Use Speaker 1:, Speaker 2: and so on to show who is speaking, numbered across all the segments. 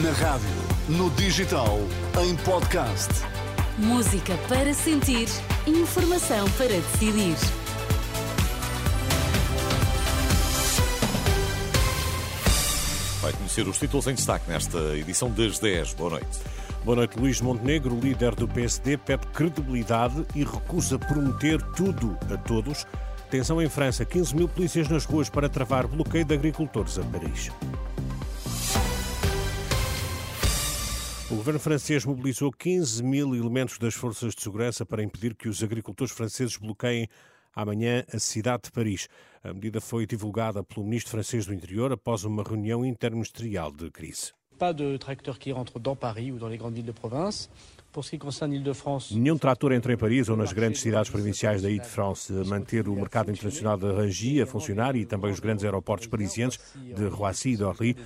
Speaker 1: Na rádio, no digital, em podcast.
Speaker 2: Música para sentir, informação para decidir.
Speaker 3: Vai conhecer os títulos em destaque nesta edição das 10. Boa noite. Boa noite, Luís Montenegro, líder do PSD, pede credibilidade e recusa prometer tudo a todos. Tensão em França, 15 mil polícias nas ruas para travar bloqueio de agricultores a Paris. O governo francês mobilizou 15 mil elementos das forças de segurança para impedir que os agricultores franceses bloqueiem amanhã a cidade de Paris. A medida foi divulgada pelo ministro francês do Interior após uma reunião interministerial de crise.
Speaker 4: Pas de tracteurs qui rentrent dans Paris ou dans les grandes villes de province.
Speaker 3: Nenhum trator entra em Paris ou nas grandes cidades provinciais da Ile-de-France. Manter o mercado internacional de Rangy a funcionar e também os grandes aeroportos parisienses de Roissy e d'Orly.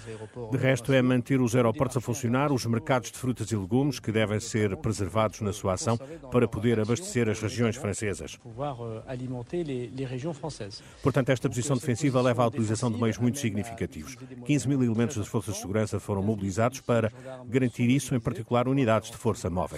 Speaker 3: De resto, é manter os aeroportos a funcionar, os mercados de frutas e legumes, que devem ser preservados na sua ação para poder abastecer as regiões francesas. Portanto, esta posição defensiva leva à utilização de meios muito significativos. 15 mil elementos das forças de segurança foram mobilizados para garantir isso, em particular unidades de força móvel.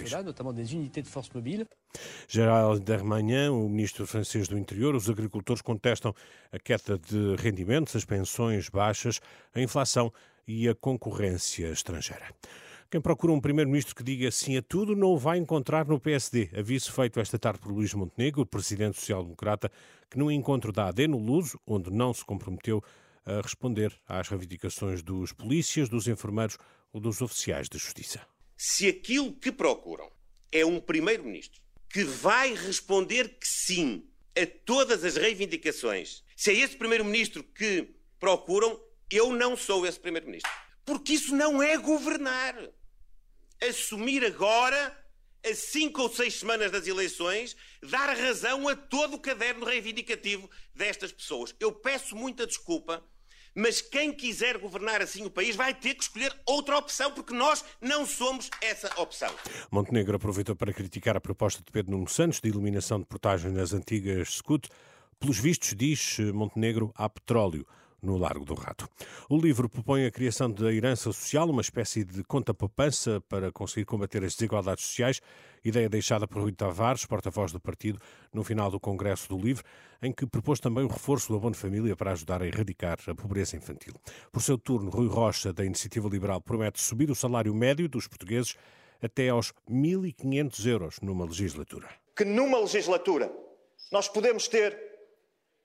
Speaker 3: Gerald Darmanin, o ministro francês do Interior, os agricultores contestam a queda de rendimentos, as pensões baixas, a inflação e a concorrência estrangeira. Quem procura um primeiro-ministro que diga sim a tudo não o vai encontrar no PSD. Aviso feito esta tarde por Luís Montenegro, presidente social-democrata, que no encontro da AD no Luso, onde não se comprometeu a responder às reivindicações dos polícias, dos enfermeiros ou dos oficiais de justiça
Speaker 5: se aquilo que procuram é um primeiro-ministro que vai responder que sim a todas as reivindicações, se é esse primeiro-ministro que procuram, eu não sou esse primeiro-ministro. Porque isso não é governar. Assumir agora, a cinco ou seis semanas das eleições, dar razão a todo o caderno reivindicativo destas pessoas. Eu peço muita desculpa mas quem quiser governar assim o país vai ter que escolher outra opção, porque nós não somos essa opção.
Speaker 3: Montenegro aproveitou para criticar a proposta de Pedro Nuno Santos de eliminação de portagem nas antigas SCUT. Pelos vistos, diz Montenegro, há petróleo no Largo do Rato. O livro propõe a criação da herança social, uma espécie de conta-poupança para conseguir combater as desigualdades sociais, ideia deixada por Rui Tavares, porta-voz do partido, no final do Congresso do Livro, em que propôs também o reforço do abono família para ajudar a erradicar a pobreza infantil. Por seu turno, Rui Rocha, da Iniciativa Liberal, promete subir o salário médio dos portugueses até aos 1.500 euros numa legislatura.
Speaker 6: Que numa legislatura nós podemos ter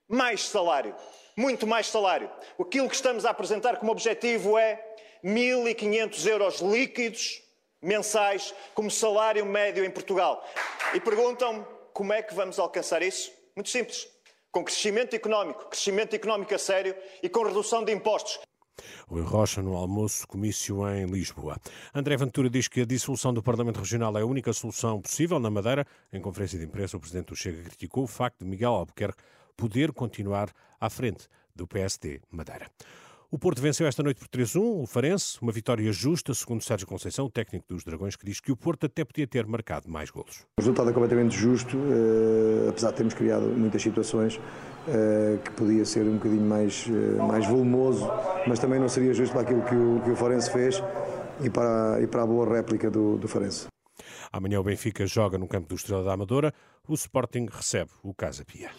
Speaker 6: mais salário muito mais salário. Aquilo que estamos a apresentar como objetivo é 1.500 euros líquidos mensais como salário médio em Portugal. E perguntam-me como é que vamos alcançar isso? Muito simples. Com crescimento económico, crescimento económico a sério e com redução de impostos.
Speaker 3: Rui Rocha no almoço comício em Lisboa. André Ventura diz que a dissolução do Parlamento Regional é a única solução possível na Madeira. Em conferência de imprensa, o Presidente do Chega criticou o facto de Miguel Albuquerque poder continuar à frente do PSD Madeira. O Porto venceu esta noite por 3-1 o Farense, uma vitória justa, segundo Sérgio Conceição, o técnico dos Dragões, que diz que o Porto até podia ter marcado mais golos.
Speaker 7: O resultado é completamente justo, eh, apesar de termos criado muitas situações eh, que podia ser um bocadinho mais, eh, mais volumoso, mas também não seria justo para aquilo que o, que o Farense fez e para, e para a boa réplica do, do Farense.
Speaker 3: Amanhã o Benfica joga no campo do Estrela da Amadora, o Sporting recebe o Casa Pia.